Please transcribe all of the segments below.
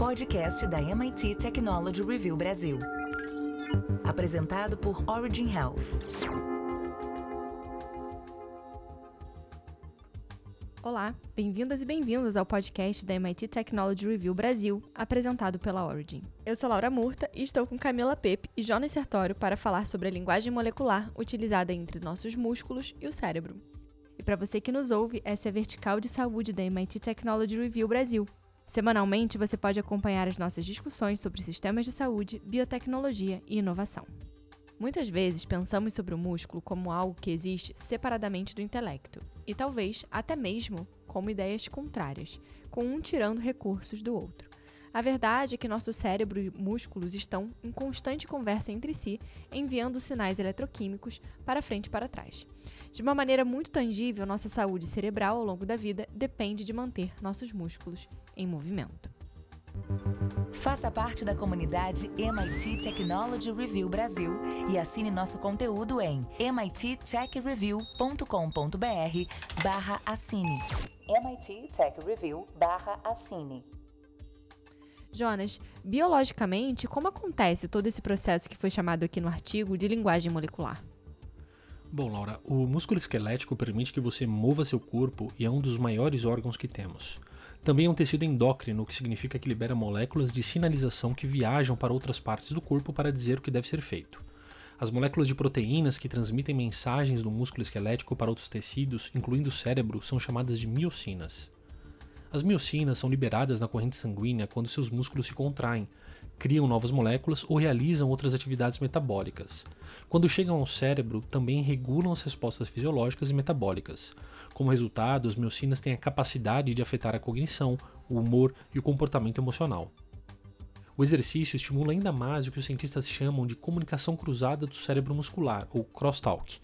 podcast da MIT Technology Review Brasil. Apresentado por Origin Health. Olá, bem-vindas e bem-vindos ao podcast da MIT Technology Review Brasil, apresentado pela Origin. Eu sou Laura Murta e estou com Camila Pepe e Jonas Sertório para falar sobre a linguagem molecular utilizada entre nossos músculos e o cérebro. E para você que nos ouve, essa é a vertical de saúde da MIT Technology Review Brasil. Semanalmente, você pode acompanhar as nossas discussões sobre sistemas de saúde, biotecnologia e inovação. Muitas vezes pensamos sobre o músculo como algo que existe separadamente do intelecto, e talvez até mesmo como ideias contrárias, com um tirando recursos do outro. A verdade é que nosso cérebro e músculos estão em constante conversa entre si, enviando sinais eletroquímicos para frente e para trás. De uma maneira muito tangível, nossa saúde cerebral ao longo da vida depende de manter nossos músculos em movimento. Faça parte da comunidade MIT Technology Review Brasil e assine nosso conteúdo em mittechreview.com.br barra assine. MIT Tech Review barra assine. Jonas, biologicamente, como acontece todo esse processo que foi chamado aqui no artigo de linguagem molecular? Bom, Laura, o músculo esquelético permite que você mova seu corpo e é um dos maiores órgãos que temos. Também é um tecido endócrino, o que significa que libera moléculas de sinalização que viajam para outras partes do corpo para dizer o que deve ser feito. As moléculas de proteínas que transmitem mensagens do músculo esquelético para outros tecidos, incluindo o cérebro, são chamadas de miocinas. As miocinas são liberadas na corrente sanguínea quando seus músculos se contraem, criam novas moléculas ou realizam outras atividades metabólicas. Quando chegam ao cérebro, também regulam as respostas fisiológicas e metabólicas. Como resultado, as miocinas têm a capacidade de afetar a cognição, o humor e o comportamento emocional. O exercício estimula ainda mais o que os cientistas chamam de comunicação cruzada do cérebro muscular, ou crosstalk,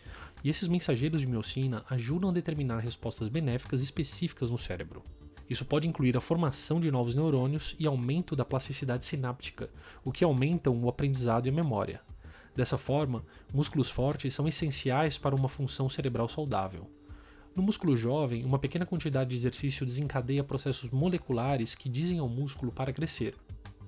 e esses mensageiros de miocina ajudam a determinar respostas benéficas específicas no cérebro. Isso pode incluir a formação de novos neurônios e aumento da plasticidade sináptica, o que aumentam o aprendizado e a memória. Dessa forma, músculos fortes são essenciais para uma função cerebral saudável. No músculo jovem, uma pequena quantidade de exercício desencadeia processos moleculares que dizem ao músculo para crescer.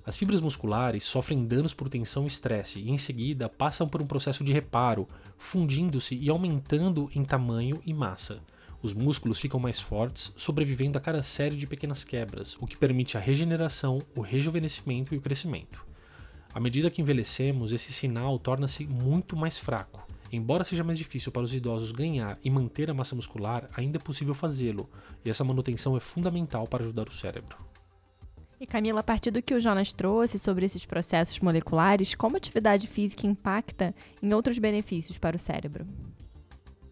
As fibras musculares sofrem danos por tensão e estresse e, em seguida, passam por um processo de reparo, fundindo-se e aumentando em tamanho e massa. Os músculos ficam mais fortes, sobrevivendo a cada série de pequenas quebras, o que permite a regeneração, o rejuvenescimento e o crescimento. À medida que envelhecemos, esse sinal torna-se muito mais fraco. Embora seja mais difícil para os idosos ganhar e manter a massa muscular, ainda é possível fazê-lo, e essa manutenção é fundamental para ajudar o cérebro. E Camila, a partir do que o Jonas trouxe sobre esses processos moleculares, como a atividade física impacta em outros benefícios para o cérebro?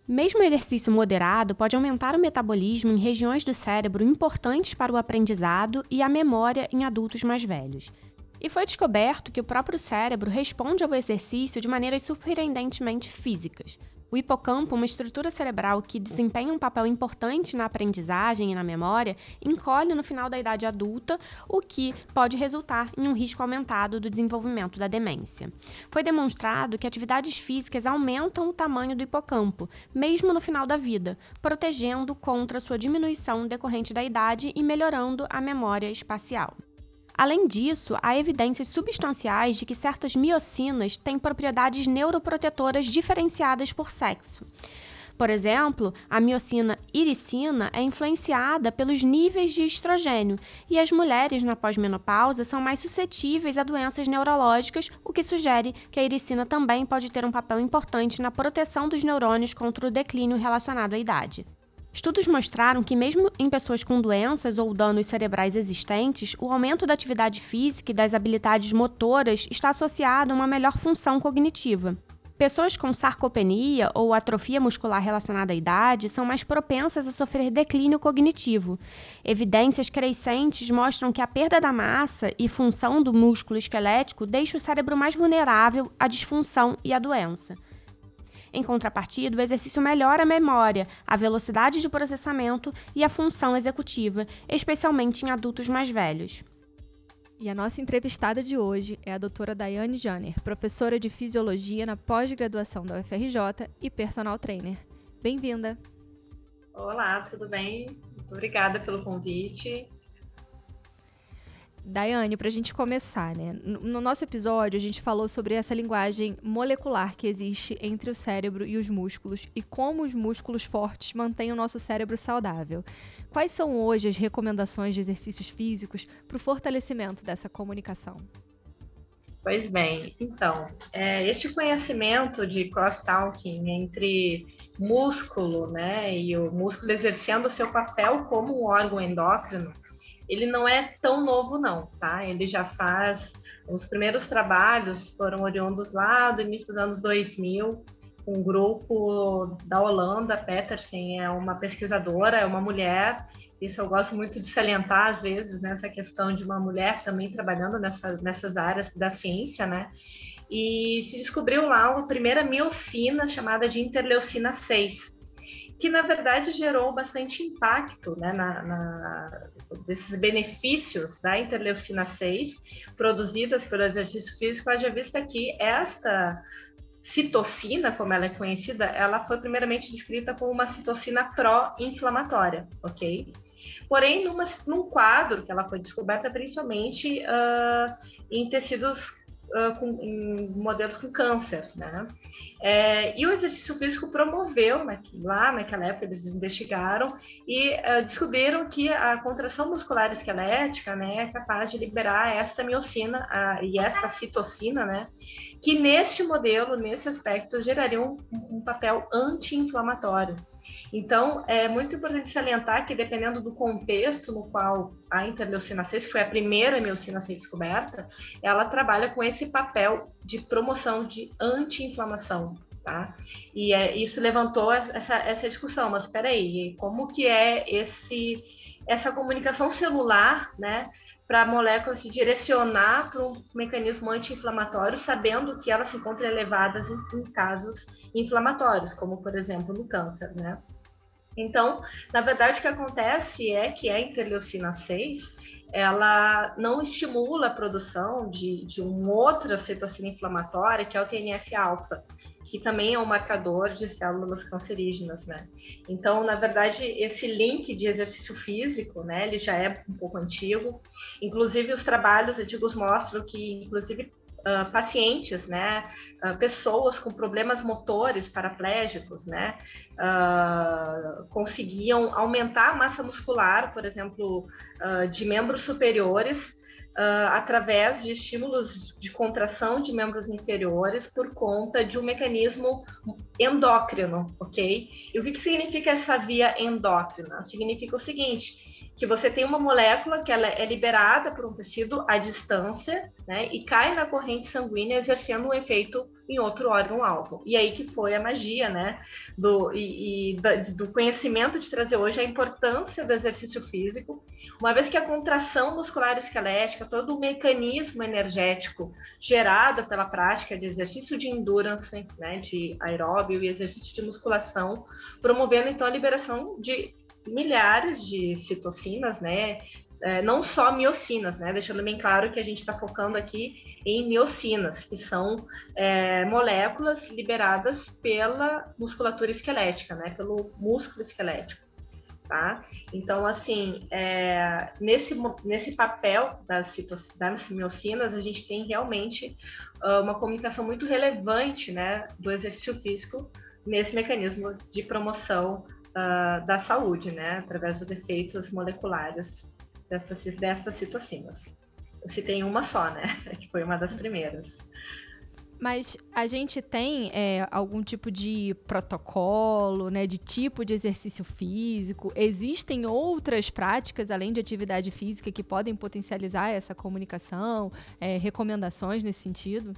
Mesmo o exercício moderado pode aumentar o metabolismo em regiões do cérebro importantes para o aprendizado e a memória em adultos mais velhos. E foi descoberto que o próprio cérebro responde ao exercício de maneiras surpreendentemente físicas. O hipocampo, uma estrutura cerebral que desempenha um papel importante na aprendizagem e na memória, encolhe no final da idade adulta, o que pode resultar em um risco aumentado do desenvolvimento da demência. Foi demonstrado que atividades físicas aumentam o tamanho do hipocampo, mesmo no final da vida, protegendo contra sua diminuição decorrente da idade e melhorando a memória espacial. Além disso, há evidências substanciais de que certas miocinas têm propriedades neuroprotetoras diferenciadas por sexo. Por exemplo, a miocina iricina é influenciada pelos níveis de estrogênio e as mulheres na pós-menopausa são mais suscetíveis a doenças neurológicas, o que sugere que a iricina também pode ter um papel importante na proteção dos neurônios contra o declínio relacionado à idade. Estudos mostraram que, mesmo em pessoas com doenças ou danos cerebrais existentes, o aumento da atividade física e das habilidades motoras está associado a uma melhor função cognitiva. Pessoas com sarcopenia ou atrofia muscular relacionada à idade são mais propensas a sofrer declínio cognitivo. Evidências crescentes mostram que a perda da massa e função do músculo esquelético deixa o cérebro mais vulnerável à disfunção e à doença. Em contrapartida, o exercício melhora a memória, a velocidade de processamento e a função executiva, especialmente em adultos mais velhos. E a nossa entrevistada de hoje é a doutora Daiane Janer, professora de Fisiologia na pós-graduação da UFRJ e personal trainer. Bem-vinda! Olá, tudo bem? Obrigada pelo convite. Daiane, para a gente começar, né? No nosso episódio, a gente falou sobre essa linguagem molecular que existe entre o cérebro e os músculos e como os músculos fortes mantêm o nosso cérebro saudável. Quais são hoje as recomendações de exercícios físicos para o fortalecimento dessa comunicação? Pois bem, então, é, este conhecimento de cross-talking entre músculo, né, e o músculo exercendo seu papel como um órgão endócrino, ele não é tão novo não, tá? Ele já faz os primeiros trabalhos foram oriundos lá do início dos anos 2000, um grupo da Holanda, Petersen é uma pesquisadora, é uma mulher. Isso eu gosto muito de salientar às vezes nessa questão de uma mulher também trabalhando nessa, nessas áreas da ciência, né? E se descobriu lá uma primeira miocina chamada de interleucina 6 que na verdade gerou bastante impacto né, na, na, desses benefícios da interleucina 6 produzidas pelo exercício físico, haja vista que esta citocina, como ela é conhecida, ela foi primeiramente descrita como uma citocina pró-inflamatória, ok? Porém, numa, num quadro que ela foi descoberta principalmente uh, em tecidos uh, com, em modelos com câncer, né? É, e o exercício físico promoveu, né, lá naquela época eles investigaram e uh, descobriram que a contração muscular esquelética, né, é capaz de liberar esta miocina e esta citocina, né, que neste modelo, nesse aspecto, gerariam um, um papel anti-inflamatório. Então, é muito importante salientar que, dependendo do contexto no qual a interleucina 6, que foi a primeira miocina a ser descoberta, ela trabalha com esse papel de promoção de anti-inflamação. Tá? E é, isso levantou essa, essa discussão, mas espera aí, como que é esse, essa comunicação celular, né, para a molécula se direcionar para um mecanismo anti-inflamatório, sabendo que elas se encontram elevadas em, em, casos inflamatórios, como por exemplo no câncer, né? Então, na verdade, o que acontece é que a interleucina 6 ela não estimula a produção de, de uma outra citocina inflamatória, que é o TNF-alfa, que também é um marcador de células cancerígenas, né? Então, na verdade, esse link de exercício físico, né, ele já é um pouco antigo. Inclusive, os trabalhos antigos mostram que, inclusive, Uh, pacientes, né, uh, pessoas com problemas motores paraplégicos, né, uh, conseguiam aumentar a massa muscular, por exemplo, de membros superiores através de estímulos de contração de membros inferiores por conta de um mecanismo endócrino, ok? E o que, que significa essa via endócrina? Significa o seguinte, que você tem uma molécula que ela é liberada por um tecido à distância, né, e cai na corrente sanguínea exercendo um efeito em outro órgão-alvo. E aí que foi a magia, né, do, e, e do conhecimento de trazer hoje a importância do exercício físico, uma vez que a contração muscular esquelética, todo o mecanismo energético gerado pela prática de exercício de endurance, né, de aeróbio e exercício de musculação, promovendo então a liberação de milhares de citocinas, né? É, não só miocinas, né? Deixando bem claro que a gente está focando aqui em miocinas, que são é, moléculas liberadas pela musculatura esquelética, né? Pelo músculo esquelético. Tá? Então, assim, é, nesse, nesse papel das, das miocinas, a gente tem realmente uh, uma comunicação muito relevante né, do exercício físico nesse mecanismo de promoção uh, da saúde, né, através dos efeitos moleculares destas, destas citocinas. Eu citei uma só, né, que foi uma das primeiras. Mas a gente tem é, algum tipo de protocolo, né, de tipo de exercício físico? Existem outras práticas, além de atividade física, que podem potencializar essa comunicação? É, recomendações nesse sentido?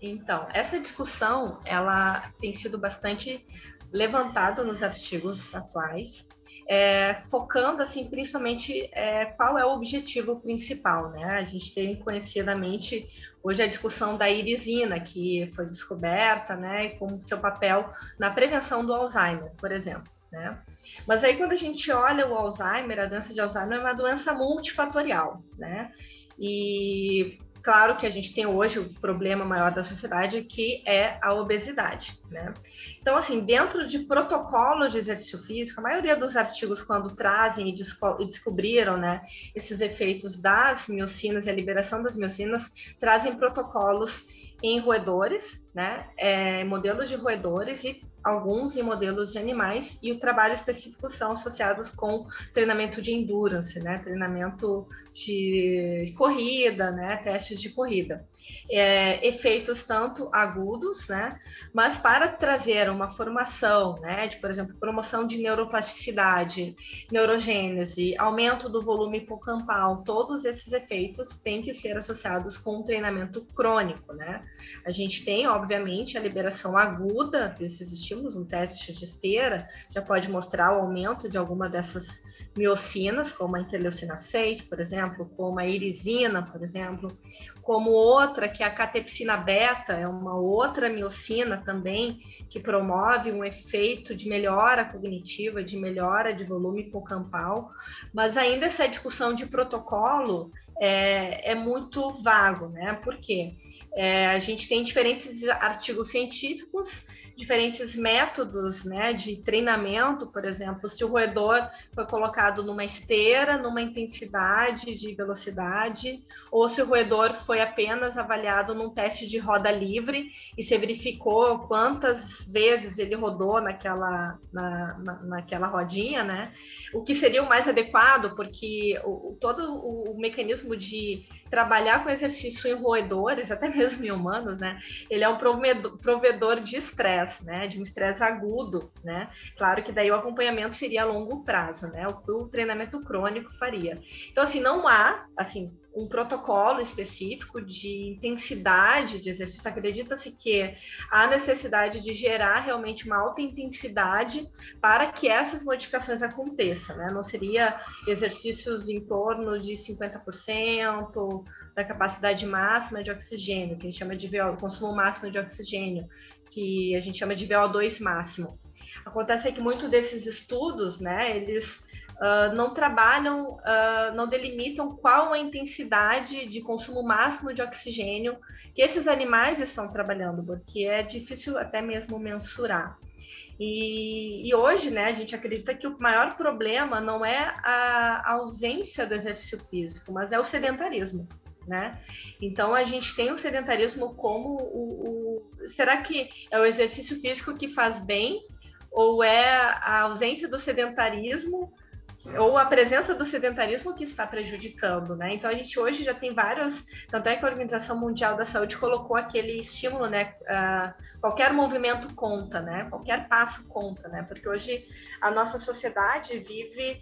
Então, essa discussão, ela tem sido bastante levantado nos artigos atuais, é, focando assim principalmente é, qual é o objetivo principal, né? A gente tem conhecidamente hoje a discussão da irisina que foi descoberta, né, e como seu papel na prevenção do Alzheimer, por exemplo, né? Mas aí quando a gente olha o Alzheimer, a doença de Alzheimer é uma doença multifatorial, né? E Claro que a gente tem hoje o problema maior da sociedade, que é a obesidade, né? Então, assim, dentro de protocolos de exercício físico, a maioria dos artigos, quando trazem e, e descobriram, né, esses efeitos das miocinas e a liberação das miocinas, trazem protocolos em roedores, né, é, modelos de roedores e alguns em modelos de animais, e o trabalho específico são associados com treinamento de endurance, né? Treinamento de corrida, né? Testes de corrida. É, efeitos tanto agudos, né? Mas para trazer uma formação, né? De, por exemplo, promoção de neuroplasticidade, neurogênese, aumento do volume hipocampal, todos esses efeitos têm que ser associados com um treinamento crônico, né? A gente tem, obviamente, a liberação aguda desses um teste de esteira já pode mostrar o aumento de alguma dessas miocinas, como a interleucina 6, por exemplo, como a irisina, por exemplo, como outra que é a catepsina beta, é uma outra miocina também que promove um efeito de melhora cognitiva, de melhora de volume hipocampal, mas ainda essa discussão de protocolo é, é muito vago, né? Por quê? É, a gente tem diferentes artigos científicos diferentes métodos né, de treinamento, por exemplo, se o roedor foi colocado numa esteira, numa intensidade de velocidade, ou se o roedor foi apenas avaliado num teste de roda livre e se verificou quantas vezes ele rodou naquela, na, na, naquela rodinha, né? O que seria o mais adequado, porque o, todo o, o mecanismo de trabalhar com exercício em roedores, até mesmo em humanos, né? Ele é um provedor de estresse, né? De um estresse agudo, né? Claro que daí o acompanhamento seria a longo prazo, né? O que o treinamento crônico faria. Então, assim, não há, assim, um protocolo específico de intensidade de exercício. Acredita-se que há necessidade de gerar realmente uma alta intensidade para que essas modificações aconteçam, né? Não seria exercícios em torno de 50% da capacidade máxima de oxigênio, que a gente chama de VO, consumo máximo de oxigênio, que a gente chama de VO2 máximo. Acontece que muitos desses estudos, né, eles uh, não trabalham, uh, não delimitam qual a intensidade de consumo máximo de oxigênio que esses animais estão trabalhando, porque é difícil até mesmo mensurar. E, e, hoje, né, a gente acredita que o maior problema não é a ausência do exercício físico, mas é o sedentarismo, né? Então a gente tem o sedentarismo como o, o será que é o exercício físico que faz bem ou é a ausência do sedentarismo ou a presença do sedentarismo que está prejudicando, né? Então a gente hoje já tem vários, tanto é que a Organização Mundial da Saúde colocou aquele estímulo, né? Uh, qualquer movimento conta, né? Qualquer passo conta, né? Porque hoje a nossa sociedade vive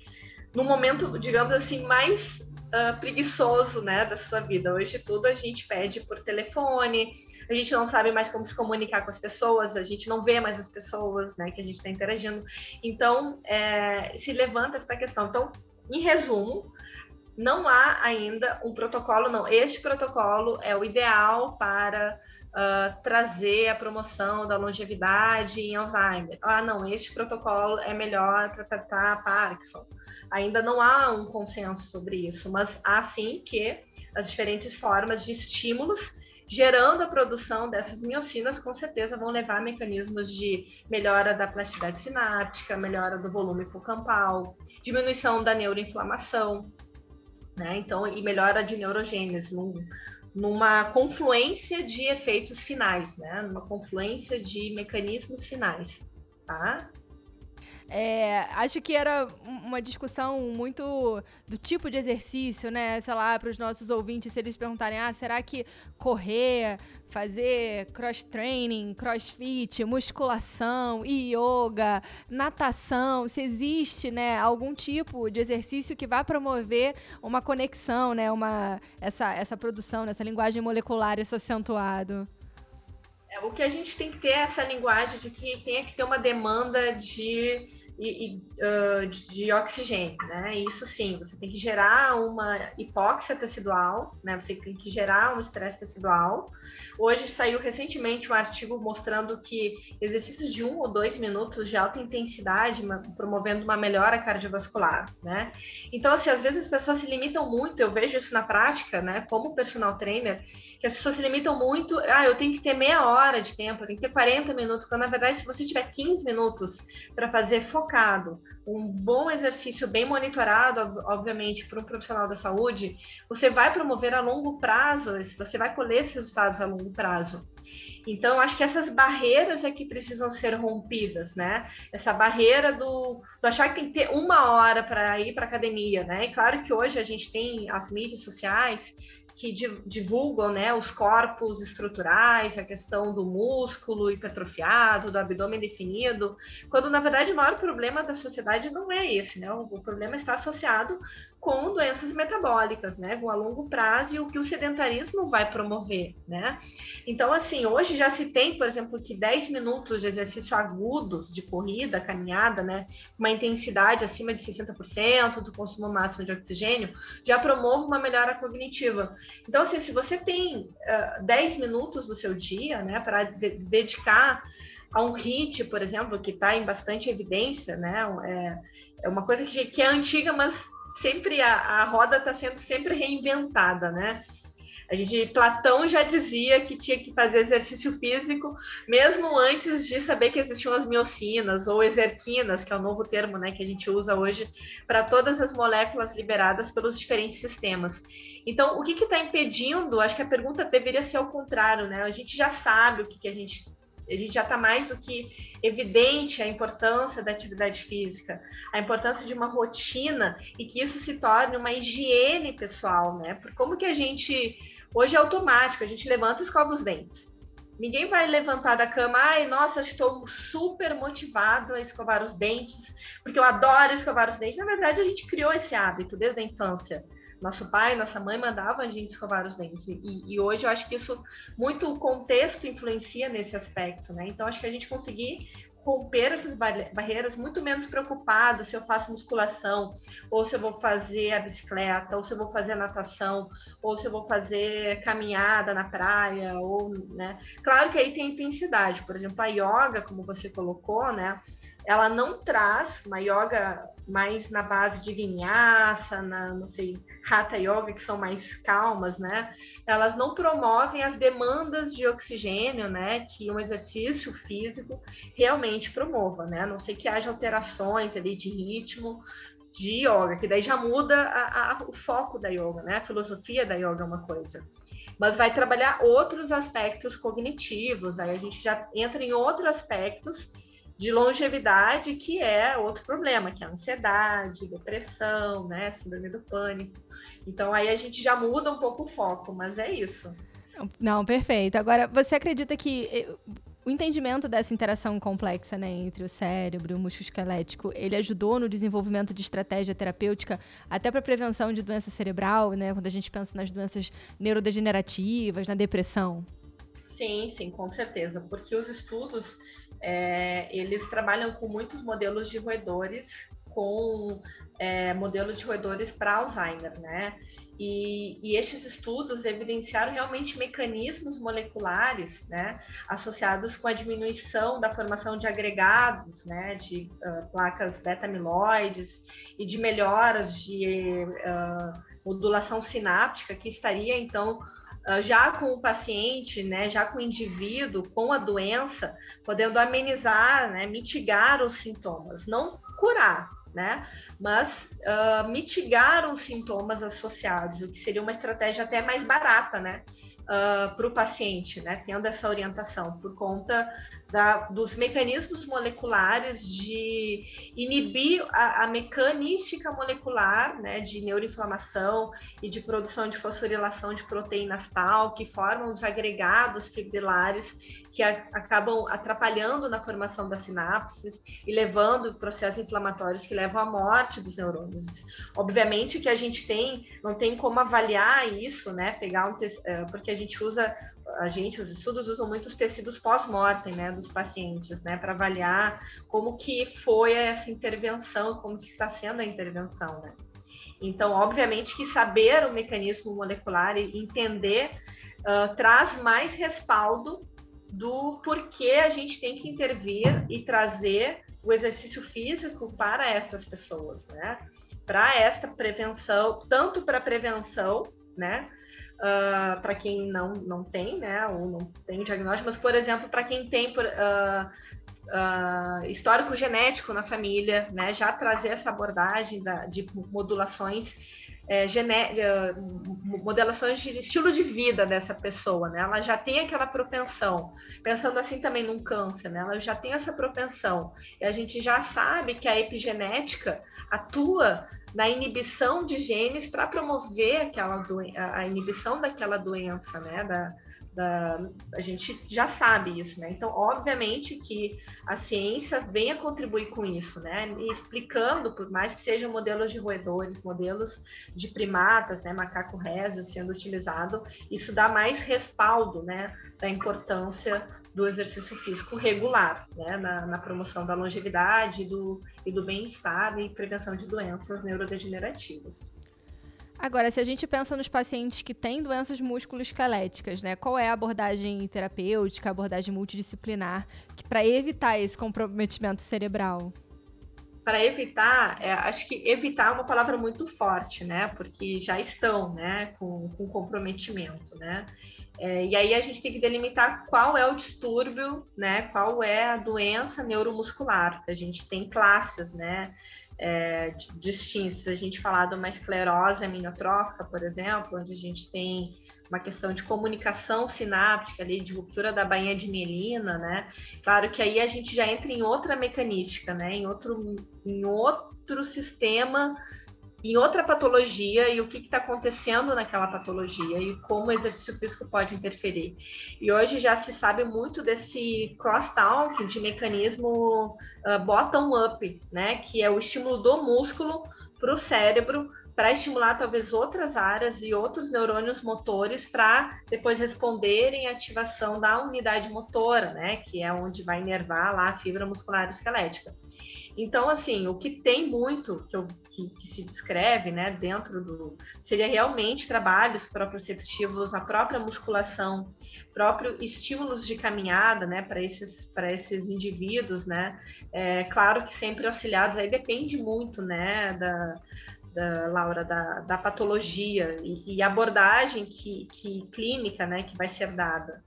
no momento, digamos assim, mais uh, preguiçoso, né, da sua vida. Hoje tudo a gente pede por telefone, a gente não sabe mais como se comunicar com as pessoas, a gente não vê mais as pessoas, né, que a gente está interagindo. Então, é, se levanta essa questão. Então, em resumo, não há ainda um protocolo, não. Este protocolo é o ideal para uh, trazer a promoção da longevidade em Alzheimer. Ah, não, este protocolo é melhor para tratar Parkinson. Ainda não há um consenso sobre isso, mas há sim que as diferentes formas de estímulos gerando a produção dessas miocinas, com certeza vão levar a mecanismos de melhora da plasticidade sináptica, melhora do volume hipocampal, diminuição da neuroinflamação, né? Então, e melhora de neurogênese, num, numa confluência de efeitos finais, né? Numa confluência de mecanismos finais, tá? É, acho que era uma discussão muito do tipo de exercício, né? Sei lá, para os nossos ouvintes, se eles perguntarem: ah, será que correr, fazer cross-training, crossfit, musculação, yoga, natação, se existe, né, algum tipo de exercício que vai promover uma conexão, né? Uma, essa, essa produção, essa linguagem molecular, esse acentuado? O que a gente tem que ter é essa linguagem de que tem que ter uma demanda de e, uh, de, oxigênio, né? Isso sim, você tem que gerar uma hipóxia tecidual, né? Você tem que gerar um estresse tecidual. Hoje saiu recentemente um artigo mostrando que exercícios de um ou dois minutos de alta intensidade promovendo uma melhora cardiovascular, né? Então, assim, às vezes as pessoas se limitam muito, eu vejo isso na prática, né? Como personal trainer, que as pessoas se limitam muito, ah, eu tenho que ter meia hora de tempo, eu tenho que ter 40 minutos, quando na verdade, se você tiver 15 minutos para fazer um bom exercício bem monitorado, obviamente, por um profissional da saúde, você vai promover a longo prazo, você vai colher esses resultados a longo prazo. Então, acho que essas barreiras é que precisam ser rompidas, né? Essa barreira do, do achar que tem que ter uma hora para ir para academia, né? E claro que hoje a gente tem as mídias sociais que divulgam né, os corpos estruturais, a questão do músculo hipertrofiado, do abdômen definido, quando na verdade o maior problema da sociedade não é esse, né? O problema está associado com doenças metabólicas, né, a longo prazo e o que o sedentarismo vai promover, né? Então, assim, hoje já se tem, por exemplo, que 10 minutos de exercício agudos de corrida, caminhada, né, uma intensidade acima de 60% do consumo máximo de oxigênio, já promove uma melhora cognitiva. Então, assim, se você tem uh, 10 minutos do seu dia, né, para de dedicar a um HIT, por exemplo, que está em bastante evidência, né, é, é uma coisa que, que é antiga, mas sempre a, a roda está sendo sempre reinventada, né? A gente, Platão já dizia que tinha que fazer exercício físico, mesmo antes de saber que existiam as miocinas ou exerquinas, que é o novo termo né, que a gente usa hoje para todas as moléculas liberadas pelos diferentes sistemas. Então, o que está impedindo? Acho que a pergunta deveria ser ao contrário, né? A gente já sabe o que, que a gente a gente já está mais do que evidente a importância da atividade física, a importância de uma rotina e que isso se torne uma higiene pessoal, né? Porque como que a gente hoje é automático, a gente levanta e escova os dentes. Ninguém vai levantar da cama, ai, nossa, estou super motivado a escovar os dentes, porque eu adoro escovar os dentes. Na verdade, a gente criou esse hábito desde a infância. Nosso pai, nossa mãe mandavam a gente escovar os dentes. E, e hoje eu acho que isso, muito o contexto influencia nesse aspecto, né? Então, acho que a gente conseguir romper essas barreiras, muito menos preocupado se eu faço musculação, ou se eu vou fazer a bicicleta, ou se eu vou fazer natação, ou se eu vou fazer caminhada na praia, ou, né? Claro que aí tem intensidade, por exemplo, a yoga, como você colocou, né? ela não traz uma yoga mais na base de vinyasa, na, não sei, hatha yoga, que são mais calmas, né? Elas não promovem as demandas de oxigênio, né? Que um exercício físico realmente promova, né? A não sei que haja alterações ali de ritmo de yoga, que daí já muda a, a, o foco da yoga, né? A filosofia da yoga é uma coisa. Mas vai trabalhar outros aspectos cognitivos, aí a gente já entra em outros aspectos de longevidade, que é outro problema, que é a ansiedade, depressão, né, síndrome do pânico. Então aí a gente já muda um pouco o foco, mas é isso. Não, perfeito. Agora, você acredita que eh, o entendimento dessa interação complexa né, entre o cérebro e o músculo esquelético, ele ajudou no desenvolvimento de estratégia terapêutica até para prevenção de doença cerebral, né, quando a gente pensa nas doenças neurodegenerativas, na depressão? Sim, sim, com certeza, porque os estudos é, eles trabalham com muitos modelos de roedores, com é, modelos de roedores para Alzheimer, né? E, e, estes estudos evidenciaram realmente mecanismos moleculares, né, associados com a diminuição da formação de agregados, né, de uh, placas beta-amiloides e de melhoras de uh, modulação sináptica que estaria então já com o paciente, né, já com o indivíduo com a doença, podendo amenizar, né, mitigar os sintomas, não curar, né, mas uh, mitigar os sintomas associados, o que seria uma estratégia até mais barata, né, uh, para o paciente, né, tendo essa orientação, por conta da, dos mecanismos moleculares de inibir a, a, mecanística molecular né, de neuroinflamação e de produção de fosforilação de proteínas tal, que formam os agregados fibrilares que a, acabam atrapalhando na formação das sinapses e levando processos inflamatórios que levam à morte dos neurônios. Obviamente que a gente tem, não tem como avaliar isso, né, pegar um, eh, porque a gente usa, a gente, os estudos usam muitos tecidos pós-mortem, né, dos pacientes, né, para avaliar como que foi essa intervenção, como que está sendo a intervenção, né. Então, obviamente que saber o mecanismo molecular e entender uh, traz mais respaldo do porquê a gente tem que intervir e trazer o exercício físico para estas pessoas, né? Para esta prevenção, tanto para prevenção, né? Uh, para quem não, não tem, né? Ou não tem diagnóstico, mas, por exemplo, para quem tem uh, uh, histórico genético na família, né? Já trazer essa abordagem da, de modulações é, gené é, modelações de estilo de vida dessa pessoa, né? Ela já tem aquela propensão, pensando assim também num câncer, né? Ela já tem essa propensão. E a gente já sabe que a epigenética atua na inibição de genes para promover aquela a inibição daquela doença, né? Da, da, a gente já sabe isso, né? Então, obviamente que a ciência vem a contribuir com isso, né? Explicando, por mais que sejam modelos de roedores, modelos de primatas, né? Macaco résio sendo utilizado, isso dá mais respaldo, né? Da importância do exercício físico regular, né? Na, na promoção da longevidade do, e do bem-estar e prevenção de doenças neurodegenerativas. Agora, se a gente pensa nos pacientes que têm doenças musculoesqueléticas, né? Qual é a abordagem terapêutica, a abordagem multidisciplinar, para evitar esse comprometimento cerebral? Para evitar, é, acho que evitar é uma palavra muito forte, né? Porque já estão, né, com, com comprometimento, né? É, e aí a gente tem que delimitar qual é o distúrbio, né? Qual é a doença neuromuscular. A gente tem classes, né? é, distintos. A gente falar de uma esclerose aminiotrófica, por exemplo, onde a gente tem uma questão de comunicação sináptica ali, de ruptura da bainha de mielina, né? Claro que aí a gente já entra em outra mecanística, né? Em outro, em outro sistema em outra patologia e o que está acontecendo naquela patologia e como o exercício físico pode interferir. E hoje já se sabe muito desse cross-talk de mecanismo uh, bottom-up, né, que é o estímulo do músculo para o cérebro para estimular talvez outras áreas e outros neurônios motores para depois responderem à ativação da unidade motora, né, que é onde vai inervar lá a fibra muscular esquelética. Então, assim, o que tem muito que, eu, que, que, se descreve, né, dentro do. seria realmente trabalhos proprioceptivos, a própria musculação, próprio estímulos de caminhada, né, para esses, esses indivíduos, né. É, claro que sempre auxiliados, aí depende muito, né, da, da Laura, da, da patologia e, e abordagem que, que clínica, né, que vai ser dada.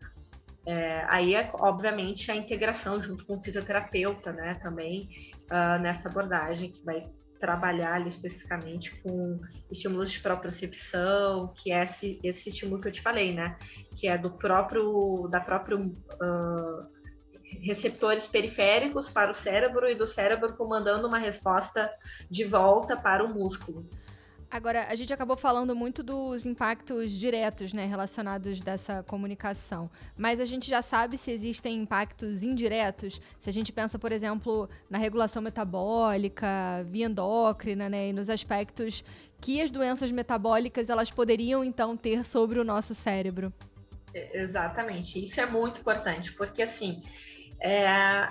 É, aí é, obviamente, a integração junto com o fisioterapeuta, né, também, uh, nessa abordagem, que vai trabalhar ali especificamente com estímulos de propriocepção, que é esse, esse estímulo que eu te falei, né, que é do próprio, da próprio uh, receptores periféricos para o cérebro e do cérebro comandando uma resposta de volta para o músculo. Agora, a gente acabou falando muito dos impactos diretos, né, relacionados dessa comunicação. Mas a gente já sabe se existem impactos indiretos. Se a gente pensa, por exemplo, na regulação metabólica, via endócrina, né, e nos aspectos que as doenças metabólicas elas poderiam então ter sobre o nosso cérebro. Exatamente. Isso é muito importante, porque assim, é,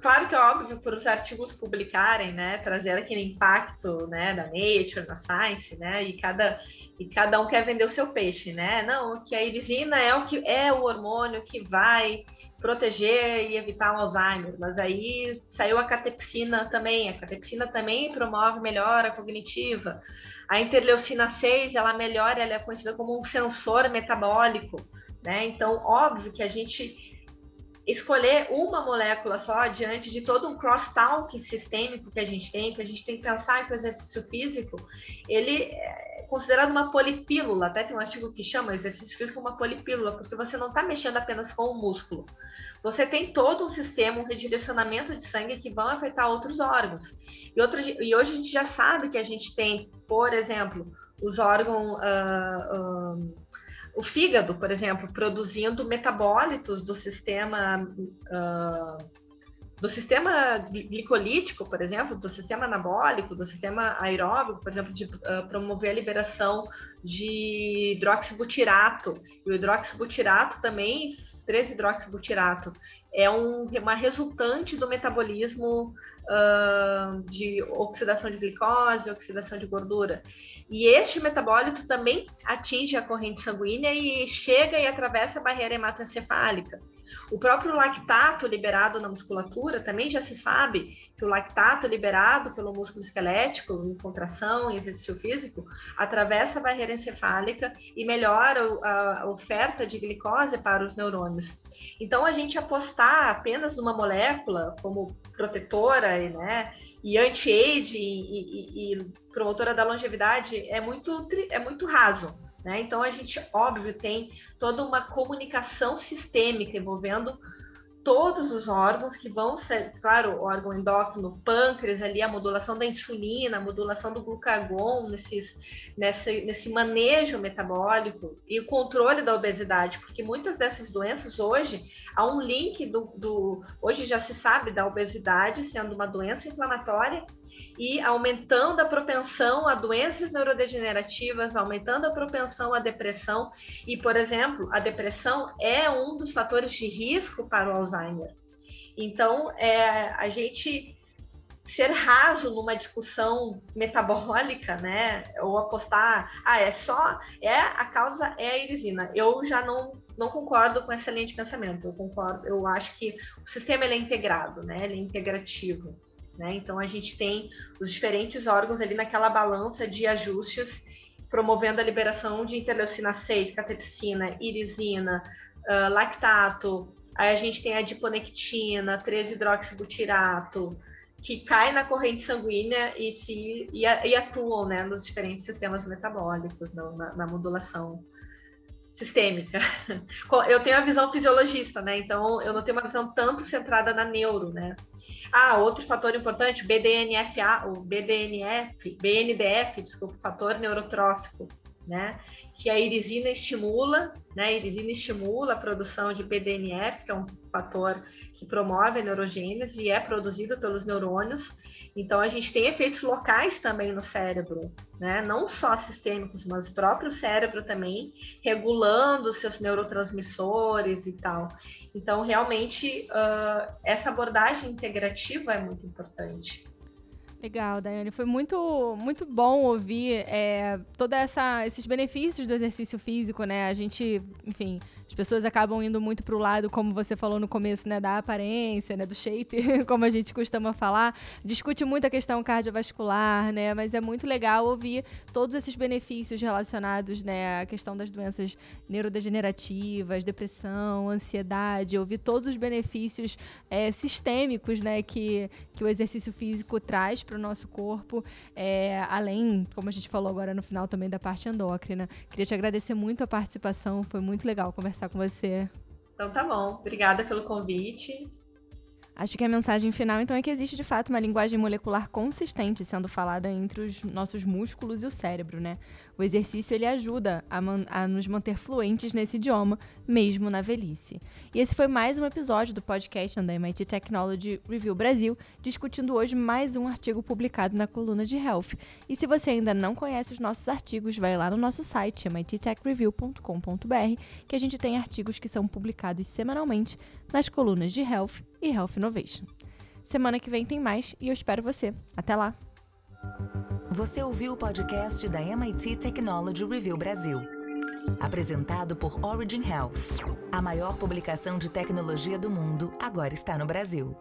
claro que é óbvio por os artigos publicarem, né, trazer aquele impacto, né, da Nature, da Science, né, e cada e cada um quer vender o seu peixe, né? Não, que a irisina é o que é o hormônio que vai proteger e evitar o Alzheimer, mas aí saiu a catepsina também, a catepsina também promove melhora cognitiva. A interleucina 6, ela melhora, ela é conhecida como um sensor metabólico, né? Então, óbvio que a gente escolher uma molécula só diante de todo um cross-talk sistêmico que a gente tem, que a gente tem que pensar que o exercício físico, ele é considerado uma polipílula, até tem um artigo que chama exercício físico uma polipílula, porque você não está mexendo apenas com o músculo. Você tem todo um sistema, um redirecionamento de sangue que vão afetar outros órgãos. E, outro, e hoje a gente já sabe que a gente tem, por exemplo, os órgãos... Uh, uh, o fígado, por exemplo, produzindo metabólitos do sistema uh, do sistema glicolítico, por exemplo, do sistema anabólico, do sistema aeróbico, por exemplo, de uh, promover a liberação de hidroxibutirato. E o hidroxibutirato também, 3-hidroxibutirato, é um, uma resultante do metabolismo uh, de oxidação de glicose, oxidação de gordura. E este metabólito também atinge a corrente sanguínea e chega e atravessa a barreira hematoencefálica. O próprio lactato liberado na musculatura, também já se sabe que o lactato liberado pelo músculo esquelético, em contração, em exercício físico, atravessa a barreira encefálica e melhora a oferta de glicose para os neurônios. Então, a gente apostar apenas numa molécula como protetora né, e anti-age e, e, e promotora da longevidade é muito, é muito raso. Né? Então, a gente, óbvio, tem toda uma comunicação sistêmica envolvendo todos os órgãos que vão ser, claro, o órgão endócrino, pâncreas ali, a modulação da insulina, a modulação do glucagon, nesses, nesse, nesse manejo metabólico e o controle da obesidade, porque muitas dessas doenças hoje há um link do, do hoje já se sabe da obesidade sendo uma doença inflamatória e aumentando a propensão a doenças neurodegenerativas, aumentando a propensão à depressão. E, por exemplo, a depressão é um dos fatores de risco para o Alzheimer. Então, é, a gente ser raso numa discussão metabólica, né, ou apostar, ah, é só, é a causa é a irisina. Eu já não não concordo com essa linha de pensamento. Eu concordo, eu acho que o sistema ele é integrado, né, ele é integrativo. Né? Então, a gente tem os diferentes órgãos ali naquela balança de ajustes, promovendo a liberação de interleucina 6, catepsina, irisina, uh, lactato. Aí a gente tem a adiponectina, 3-hidroxibutirato, que cai na corrente sanguínea e, se, e, e atuam né, nos diferentes sistemas metabólicos, na, na modulação sistêmica. Eu tenho a visão fisiologista, né? Então eu não tenho uma visão tanto centrada na neuro, né? Ah, outro fator importante, BDNFA, o BDNF, BNDF, desculpa, fator neurotrófico, né? Que a irisina estimula, né? A irisina estimula a produção de BDNF, que é um fator que promove a neurogênese e é produzido pelos neurônios. Então a gente tem efeitos locais também no cérebro, né? Não só sistêmicos, mas o próprio cérebro também regulando seus neurotransmissores e tal. Então realmente uh, essa abordagem integrativa é muito importante. Legal, Daiane. Foi muito, muito bom ouvir é, todos esses benefícios do exercício físico, né? A gente, enfim, as pessoas acabam indo muito pro lado, como você falou no começo, né, da aparência, né, do shape, como a gente costuma falar. Discute muito a questão cardiovascular, né, mas é muito legal ouvir todos esses benefícios relacionados, né, à questão das doenças neurodegenerativas, depressão, ansiedade, ouvir todos os benefícios é, sistêmicos, né, que, que o exercício físico traz para o nosso corpo, é, além, como a gente falou agora no final também da parte endócrina. Queria te agradecer muito a participação, foi muito legal conversar conversar com você. Então tá bom. Obrigada pelo convite. Acho que a mensagem final, então, é que existe de fato uma linguagem molecular consistente sendo falada entre os nossos músculos e o cérebro, né? O exercício ele ajuda a, a, nos manter fluentes nesse idioma, mesmo na velhice. E esse foi mais um episódio do podcast da MIT Technology Review Brasil, discutindo hoje mais um artigo publicado na coluna de Health. E se você ainda não conhece os nossos artigos, vai lá no nosso site, mittechreview.com.br, que a gente tem artigos que são publicados semanalmente nas colunas de Health e Health Innovation. Semana que vem tem mais e eu espero você. Até lá! Você ouviu o podcast da MIT Technology Review Brasil. Apresentado por Origin Health. A maior publicação de tecnologia do mundo agora está no Brasil.